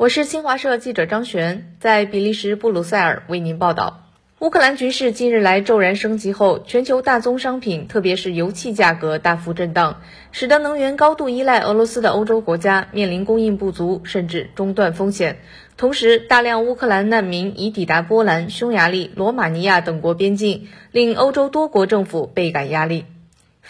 我是新华社记者张璇，在比利时布鲁塞尔为您报道。乌克兰局势近日来骤然升级后，全球大宗商品，特别是油气价格大幅震荡，使得能源高度依赖俄罗斯的欧洲国家面临供应不足甚至中断风险。同时，大量乌克兰难民已抵达波兰、匈牙利、罗马尼亚等国边境，令欧洲多国政府倍感压力。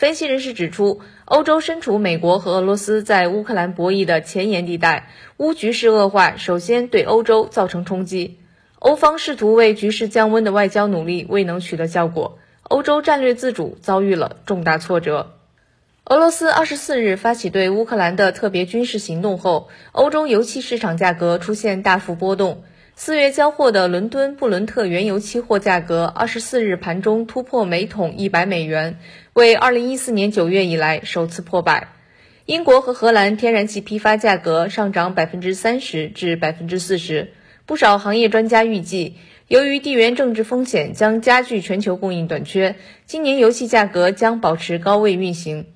分析人士指出，欧洲身处美国和俄罗斯在乌克兰博弈的前沿地带，乌局势恶化，首先对欧洲造成冲击。欧方试图为局势降温的外交努力未能取得效果，欧洲战略自主遭遇了重大挫折。俄罗斯二十四日发起对乌克兰的特别军事行动后，欧洲油气市场价格出现大幅波动。四月交货的伦敦布伦特原油期货价格，二十四日盘中突破每桶一百美元，为二零一四年九月以来首次破百。英国和荷兰天然气批发价格上涨百分之三十至百分之四十。不少行业专家预计，由于地缘政治风险将加剧全球供应短缺，今年油气价格将保持高位运行。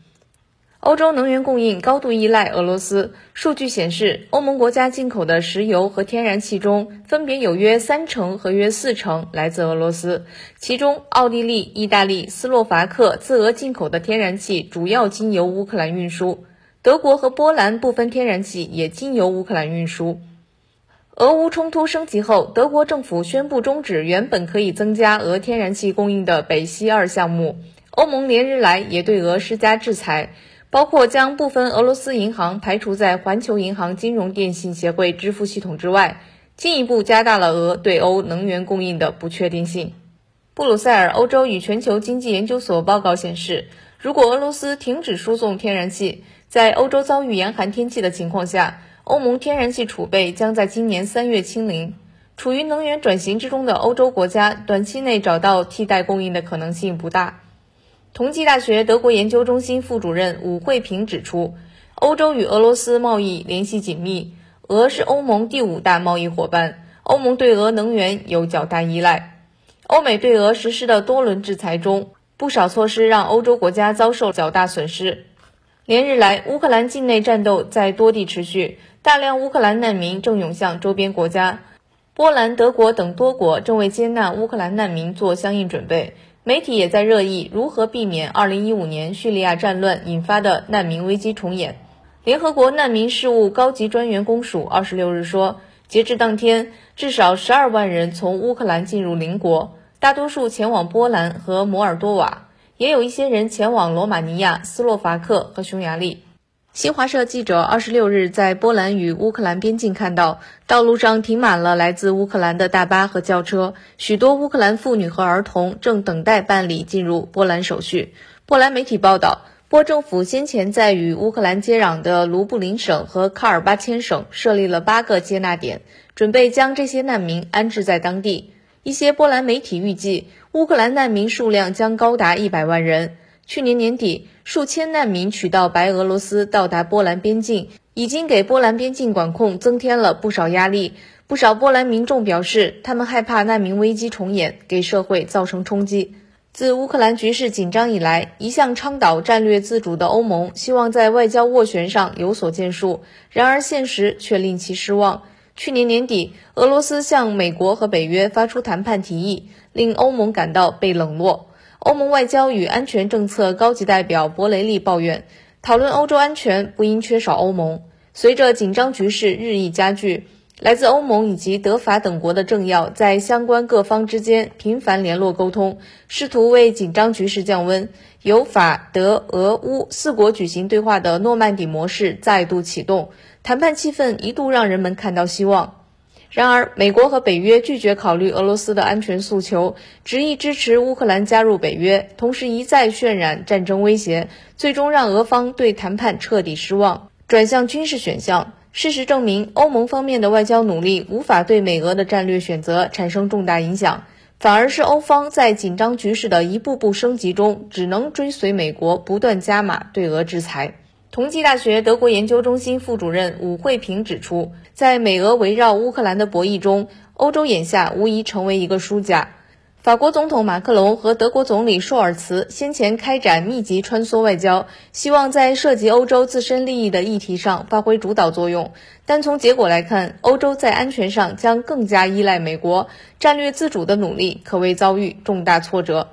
欧洲能源供应高度依赖俄罗斯。数据显示，欧盟国家进口的石油和天然气中，分别有约三成和约四成来自俄罗斯。其中，奥地利、意大利、斯洛伐克自俄进口的天然气主要经由乌克兰运输；德国和波兰部分天然气也经由乌克兰运输。俄乌冲突升级后，德国政府宣布终止原本可以增加俄天然气供应的北溪二项目。欧盟连日来也对俄施加制裁。包括将部分俄罗斯银行排除在环球银行金融电信协会支付系统之外，进一步加大了俄对欧能源供应的不确定性。布鲁塞尔欧洲与全球经济研究所报告显示，如果俄罗斯停止输送天然气，在欧洲遭遇严寒天气的情况下，欧盟天然气储备将在今年三月清零。处于能源转型之中的欧洲国家，短期内找到替代供应的可能性不大。同济大学德国研究中心副主任武慧平指出，欧洲与俄罗斯贸易联系紧密，俄是欧盟第五大贸易伙伴，欧盟对俄能源有较大依赖。欧美对俄实施的多轮制裁中，不少措施让欧洲国家遭受较大损失。连日来，乌克兰境内战斗在多地持续，大量乌克兰难民正涌向周边国家，波兰、德国等多国正为接纳乌克兰难民做相应准备。媒体也在热议如何避免2015年叙利亚战乱引发的难民危机重演。联合国难民事务高级专员公署26日说，截至当天，至少12万人从乌克兰进入邻国，大多数前往波兰和摩尔多瓦，也有一些人前往罗马尼亚、斯洛伐克和匈牙利。新华社记者二十六日在波兰与乌克兰边境看到，道路上停满了来自乌克兰的大巴和轿车，许多乌克兰妇女和儿童正等待办理进入波兰手续。波兰媒体报道，波政府先前在与乌克兰接壤的卢布林省和卡尔巴阡省设立了八个接纳点，准备将这些难民安置在当地。一些波兰媒体预计，乌克兰难民数量将高达一百万人。去年年底，数千难民取道白俄罗斯到达波兰边境，已经给波兰边境管控增添了不少压力。不少波兰民众表示，他们害怕难民危机重演，给社会造成冲击。自乌克兰局势紧张以来，一向倡导战略自主的欧盟希望在外交斡旋上有所建树，然而现实却令其失望。去年年底，俄罗斯向美国和北约发出谈判提议，令欧盟感到被冷落。欧盟外交与安全政策高级代表博雷利抱怨，讨论欧洲安全不应缺少欧盟。随着紧张局势日益加剧，来自欧盟以及德法等国的政要在相关各方之间频繁联络沟通，试图为紧张局势降温。由法、德、俄、乌四国举行对话的诺曼底模式再度启动，谈判气氛一度让人们看到希望。然而，美国和北约拒绝考虑俄罗斯的安全诉求，执意支持乌克兰加入北约，同时一再渲染战争威胁，最终让俄方对谈判彻底失望，转向军事选项。事实证明，欧盟方面的外交努力无法对美俄的战略选择产生重大影响，反而是欧方在紧张局势的一步步升级中，只能追随美国不断加码对俄制裁。同济大学德国研究中心副主任武慧平指出，在美俄围绕乌克兰的博弈中，欧洲眼下无疑成为一个输家。法国总统马克龙和德国总理舒尔茨先前开展密集穿梭外交，希望在涉及欧洲自身利益的议题上发挥主导作用。但从结果来看，欧洲在安全上将更加依赖美国，战略自主的努力可谓遭遇重大挫折。